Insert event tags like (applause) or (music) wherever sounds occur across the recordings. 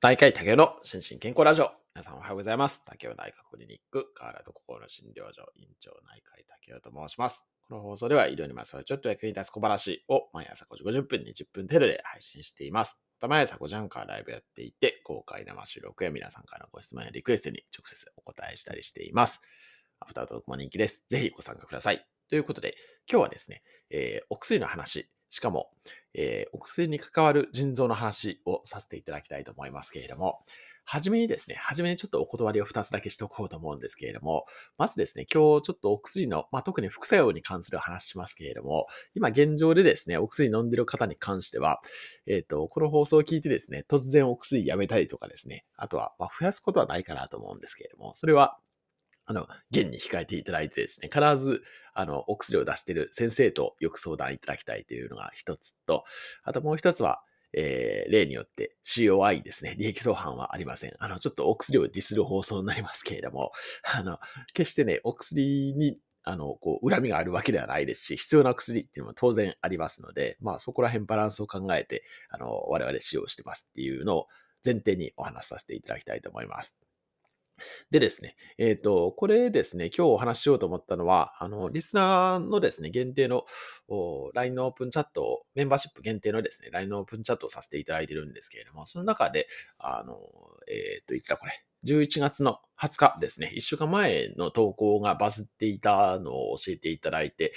大会竹の心身健康ラジオ。皆さんおはようございます。竹尾内科クリニック、河原と心の診療所、院長内科医竹尾と申します。この放送では医療にまつわるちょっと役に立つ小話を毎朝5時50分に10分程度で配信しています。また毎朝5時半からライブやっていて、公開生収録や皆さんからのご質問やリクエストに直接お答えしたりしています。アフタートークも人気です。ぜひご参加ください。ということで、今日はですね、えー、お薬の話、しかも、えー、お薬に関わる腎臓の話をさせていただきたいと思いますけれども、はじめにですね、はじめにちょっとお断りを2つだけしておこうと思うんですけれども、まずですね、今日ちょっとお薬の、まあ、特に副作用に関する話しますけれども、今現状でですね、お薬飲んでる方に関しては、えっ、ー、と、この放送を聞いてですね、突然お薬やめたりとかですね、あとは、まあ、増やすことはないかなと思うんですけれども、それは、あの、現に控えていただいてですね、必ず、あの、お薬を出している先生とよく相談いただきたいというのが一つと、あともう一つは、えー、例によって COI ですね、利益相反はありません。あの、ちょっとお薬をディスる放送になりますけれども、(laughs) あの、決してね、お薬にあの、こう、恨みがあるわけではないですし、必要な薬っていうのも当然ありますので、まあそこら辺バランスを考えて、あの、我々使用してますっていうのを前提にお話しさせていただきたいと思います。でですね、えっ、ー、と、これですね、今日お話ししようと思ったのは、あの、リスナーのですね、限定の LINE のオープンチャットを、メンバーシップ限定のですね、LINE のオープンチャットをさせていただいてるんですけれども、その中で、あの、えっ、ー、と、いつだこれ、11月の20日ですね、1週間前の投稿がバズっていたのを教えていただいて、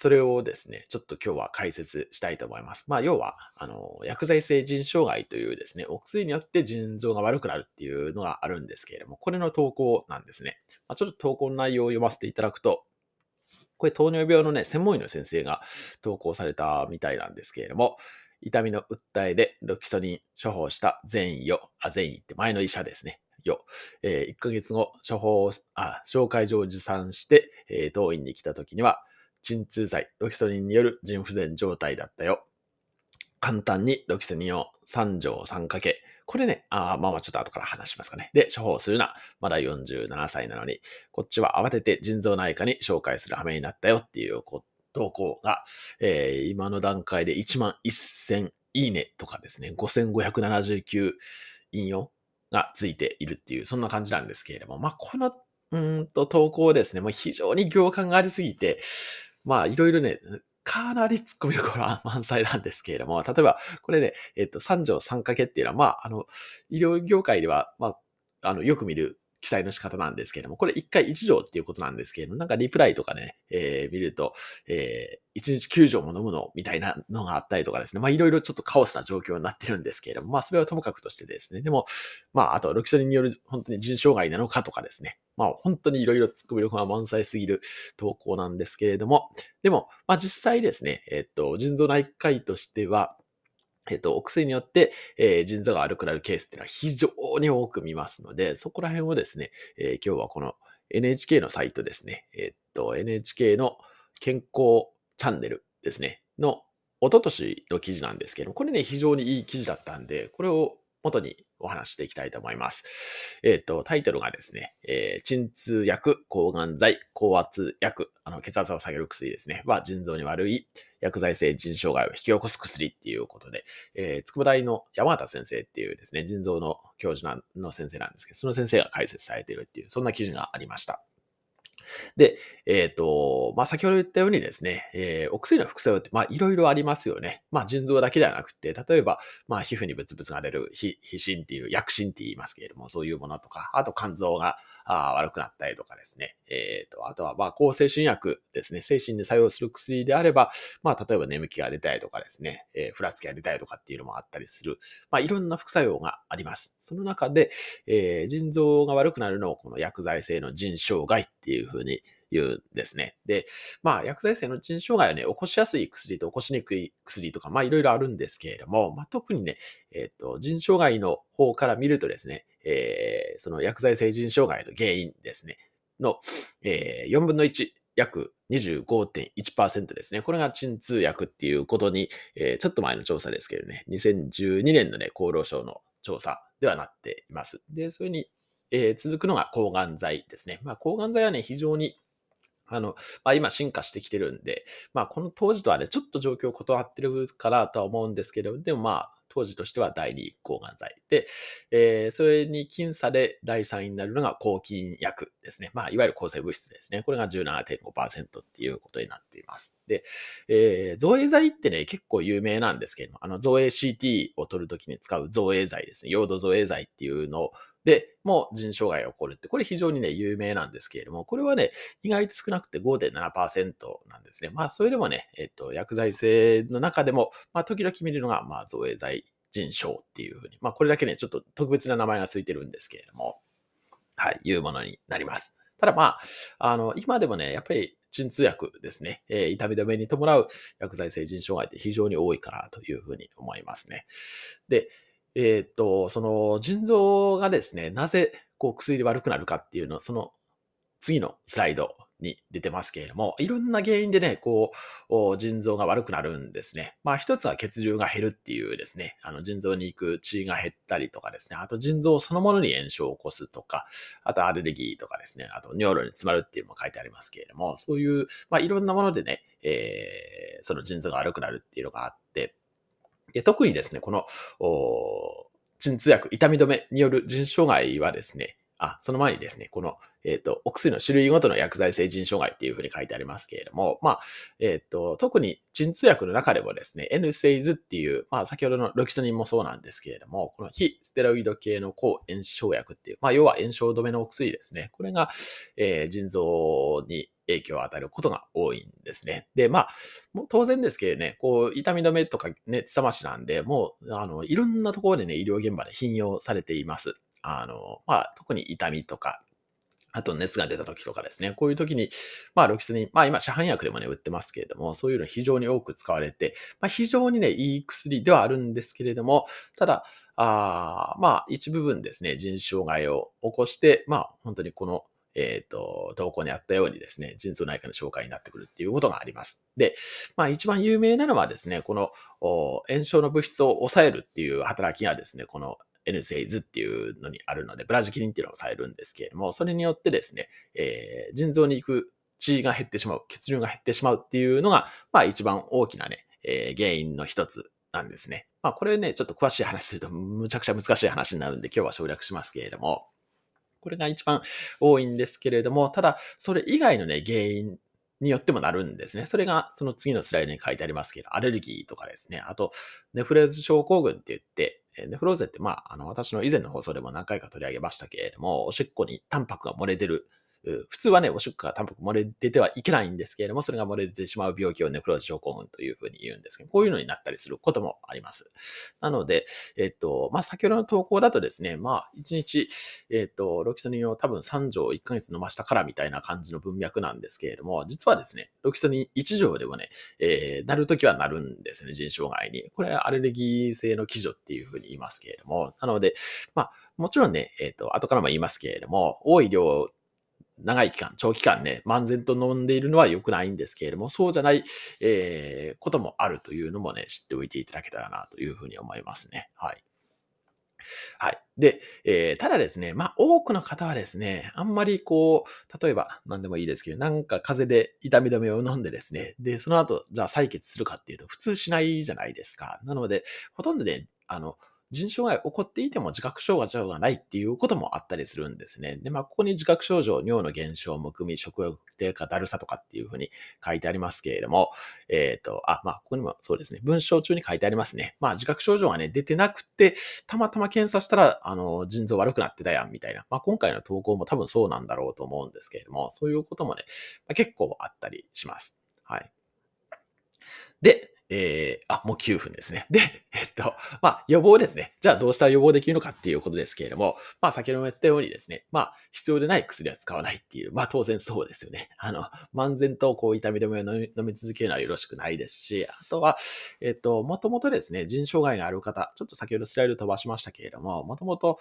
それをですね、ちょっと今日は解説したいと思います。まあ、要は、あの、薬剤性腎障害というですね、お薬によって腎臓が悪くなるっていうのがあるんですけれども、これの投稿なんですね。まあ、ちょっと投稿の内容を読ませていただくと、これ糖尿病のね、専門医の先生が投稿されたみたいなんですけれども、痛みの訴えでロキソニン処方した善意よ、あ、善意って前の医者ですね。よ。えー、1ヶ月後、処方、あ、紹介状を持参して、えー、当院に来た時には、鎮痛剤、ロキソニンによる腎不全状態だったよ。簡単にロキソニンを3錠3かけ。これね、あまあまあちょっと後から話しますかね。で、処方するな。まだ47歳なのに、こっちは慌てて腎臓内科に紹介する羽目になったよっていう投稿が、えー、今の段階で1万1000いいねとかですね、5579引用がついているっていう、そんな感じなんですけれども、まあこのうんと投稿ですね、もう非常に行間がありすぎて、まあ、いろいろね、かなり突っ込みどころは (laughs) 満載なんですけれども、例えば、これね、えっと、3条3掛けっていうのは、まあ、あの、医療業界では、まあ、あの、よく見る記載の仕方なんですけれども、これ1回1錠っていうことなんですけれども、なんかリプライとかね、えー、見ると、えー、1日9錠も飲むの？みたいなのがあったりとかですね、まあいろいろちょっとカオスな状況になってるんですけれども、まあそれはともかくとしてですね、でも、まああとロキソニンによる本当に腎障害なのかとかですね、まあ本当にいろいろ突っ込み力が満載すぎる投稿なんですけれども、でも、まあ実際ですね、えっと、腎臓内科医としては、えっと、お薬によって、えー、腎臓が悪くなるケースっていうのは非常に多く見ますので、そこら辺をですね、えー、今日はこの NHK のサイトですね、えっと、NHK の健康チャンネルですね、の、おととしの記事なんですけど、これね、非常にいい記事だったんで、これを元にお話していきたいと思います。えっ、ー、と、タイトルがですね、えー、鎮痛薬、抗がん剤、高圧薬、あの、血圧を下げる薬ですね、は腎臓に悪い薬剤性腎障害を引き起こす薬っていうことで、えー、筑波大の山形先生っていうですね、腎臓の教授の先生なんですけど、その先生が解説されているっていう、そんな記事がありました。で、えっ、ー、と、まあ、先ほど言ったようにですね、えー、お薬の副作用って、まあ、いろいろありますよね。まあ、腎臓だけではなくて、例えば、まあ、皮膚にブツブツが出る皮、皮疹っていう、薬疹って言いますけれども、そういうものとか、あと肝臓が、あ悪くなったりとかですね。えっ、ー、と、あとは、まあ、抗精神薬ですね。精神で作用する薬であれば、まあ、例えば眠気が出たりとかですね、えー、ふらつきが出たりとかっていうのもあったりする。まあ、いろんな副作用があります。その中で、えー、腎臓が悪くなるのを、この薬剤性の腎障害っていうふうに、いうんですね。で、まあ、薬剤性の腎障害をね、起こしやすい薬と起こしにくい薬とか、まあ、いろいろあるんですけれども、まあ、特にね、えっ、ー、と、腎障害の方から見るとですね、えー、その薬剤性腎障害の原因ですね、の、えー、4分の1、約25.1%ですね。これが鎮痛薬っていうことに、えー、ちょっと前の調査ですけどね、2012年のね、厚労省の調査ではなっています。で、それに、えー、続くのが抗がん剤ですね。まあ、抗がん剤はね、非常にあの、まあ、今進化してきてるんで、まあ、この当時とはね、ちょっと状況を断ってるかなとは思うんですけど、でもまあ、当時としては第2抗がん剤。で、えー、それに僅差で第3位になるのが抗菌薬ですね。まあ、いわゆる抗生物質ですね。これが17.5%っていうことになっています。で、えー、造影剤ってね、結構有名なんですけれども、あの、造影 CT を取るときに使う造影剤ですね。用土造影剤っていうので、もう腎障害が起こるって、これ非常にね、有名なんですけれども、これはね、意外と少なくて5.7%なんですね。まあ、それでもね、えっと、薬剤性の中でも、まあ、時々見るのが、まあ、造影剤腎症っていうふうに、まあ、これだけね、ちょっと特別な名前がついてるんですけれども、はい、いうものになります。ただまあ、あの、今でもね、やっぱり鎮痛薬ですね、えー、痛み止めに伴う薬剤性腎障害って非常に多いかなというふうに思いますね。で、えっ、と、その腎臓がですね、なぜこう薬で悪くなるかっていうのを、その次のスライドに出てますけれども、いろんな原因でね、こう、腎臓が悪くなるんですね。まあ一つは血流が減るっていうですね、あの腎臓に行く血が減ったりとかですね、あと腎臓そのものに炎症を起こすとか、あとアレルギーとかですね、あと尿路に詰まるっていうのも書いてありますけれども、そういう、まあいろんなものでね、えー、その腎臓が悪くなるっていうのがあって、で特にですね、この、鎮痛薬、痛み止めによる腎障害はですね、あ、その前にですね、この、えっ、ー、と、お薬の種類ごとの薬剤性腎障害っていうふうに書いてありますけれども、まあ、えっ、ー、と、特に鎮痛薬の中でもですね、N セイズっていう、まあ、先ほどのロキソニンもそうなんですけれども、この非ステロイド系の抗炎症薬っていう、まあ、要は炎症止めのお薬ですね。これが、えー、腎臓に影響を与えることが多いんですね。で、まあ、もう当然ですけどね、こう、痛み止めとかね、つさましなんで、もう、あの、いろんなところでね、医療現場で頻用されています。あの、まあ、特に痛みとか、あと熱が出た時とかですね。こういう時に、まあ、ロキソニン、まあ今市販薬でもね、売ってますけれども、そういうの非常に多く使われて、まあ非常にね、いい薬ではあるんですけれども、ただ、あまあ一部分ですね、腎障害を起こして、まあ本当にこのえっ、ー、と、投稿にあったようにですね、陣痛内科の紹介になってくるっていうことがあります。で、まあ一番有名なのはですね、この炎症の物質を抑えるっていう働きがですね、この N セイズっていうのにあるので、ブラジキリンっていうのを抑えるんですけれども、それによってですね、えー、腎臓に行く血が減ってしまう、血流が減ってしまうっていうのが、まあ一番大きなね、えー、原因の一つなんですね。まあこれね、ちょっと詳しい話するとむちゃくちゃ難しい話になるんで今日は省略しますけれども、これが一番多いんですけれども、ただ、それ以外のね、原因によってもなるんですね。それが、その次のスライドに書いてありますけど、アレルギーとかですね。あと、ネフレーズ症候群って言って、ネフローゼって、まあ、あの、私の以前の放送でも何回か取り上げましたけれども、おしっこにタンパクが漏れてる普通はね、おしっこがタンパク漏れ出てはいけないんですけれども、それが漏れ出てしまう病気をネフローズ症候群というふうに言うんですけど、こういうのになったりすることもあります。なので、えっと、まあ、先ほどの投稿だとですね、まあ、1日、えっと、ロキソニンを多分3錠1ヶ月飲ましたからみたいな感じの文脈なんですけれども、実はですね、ロキソニン1錠でもね、えー、なるときはなるんですね、腎障害に。これはアレルギー性の基準っていうふうに言いますけれども、なので、まあ、もちろんね、えっ、と、後からも言いますけれども、多い量長い期間、長期間ね、漫然と飲んでいるのは良くないんですけれども、そうじゃない、えー、こともあるというのもね、知っておいていただけたらなというふうに思いますね。はい。はい。で、えー、ただですね、まあ、多くの方はですね、あんまりこう、例えば何でもいいですけど、なんか風邪で痛み止めを飲んでですね、で、その後、じゃあ採血するかっていうと、普通しないじゃないですか。なので、ほとんどね、あの、腎障害起こっていても自覚症状がないっていうこともあったりするんですね。で、まあ、ここに自覚症状、尿の減少、むくみ、食欲低下、だるさとかっていうふうに書いてありますけれども、えっ、ー、と、あ、まあ、ここにもそうですね、文章中に書いてありますね。まあ、自覚症状がね、出てなくて、たまたま検査したら、あの、腎臓悪くなってたやん、みたいな。まあ、今回の投稿も多分そうなんだろうと思うんですけれども、そういうこともね、まあ、結構あったりします。はい。で、えー、あ、もう9分ですね。で、えっと、まあ、予防ですね。じゃあどうしたら予防できるのかっていうことですけれども、まあ、先ほども言ったようにですね、まあ、必要でない薬は使わないっていう、まあ、当然そうですよね。あの、漫然とこう、痛み止めを飲み続けるのはよろしくないですし、あとは、えっと、もともとですね、腎障害がある方、ちょっと先ほどスライド飛ばしましたけれども、もともと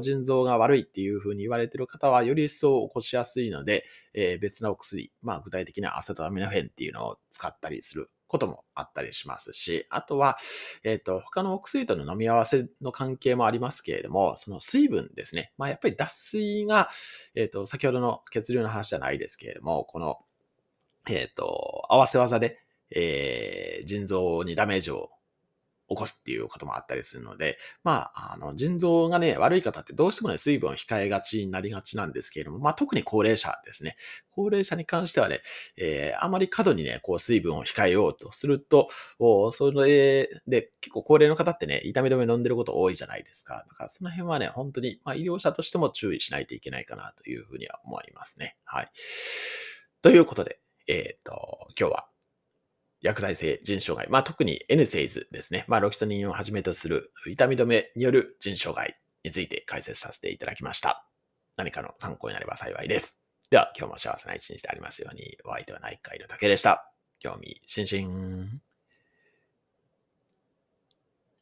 腎臓が悪いっていうふうに言われている方は、より一層起こしやすいので、えー、別なお薬、まあ、具体的なアセトアミノフェンっていうのを使ったりすることもあったりしますし、あとは、えっ、ー、と、他のお薬との飲み合わせの関係もありますけれども、その水分ですね。まあ、やっぱり脱水が、えっ、ー、と、先ほどの血流の話じゃないですけれども、この、えっ、ー、と、合わせ技で、えー、腎臓にダメージを起こすっていうこともあったりするので、まあ、あの、腎臓がね、悪い方ってどうしてもね、水分を控えがちになりがちなんですけれども、まあ、特に高齢者ですね。高齢者に関してはね、えー、あまり過度にね、こう、水分を控えようとすると、おそれで、結構高齢の方ってね、痛み止め飲んでること多いじゃないですか。だからその辺はね、本当に、まあ、医療者としても注意しないといけないかなというふうには思いますね。はい。ということで、えっ、ー、と、今日は薬剤性腎障害、まあ特に N セイズですね。まあロキソニンをはじめとする痛み止めによる腎障害について解説させていただきました。何かの参考になれば幸いです。では今日も幸せな一日でありますように、お相手は内科医の竹でした。興味津々。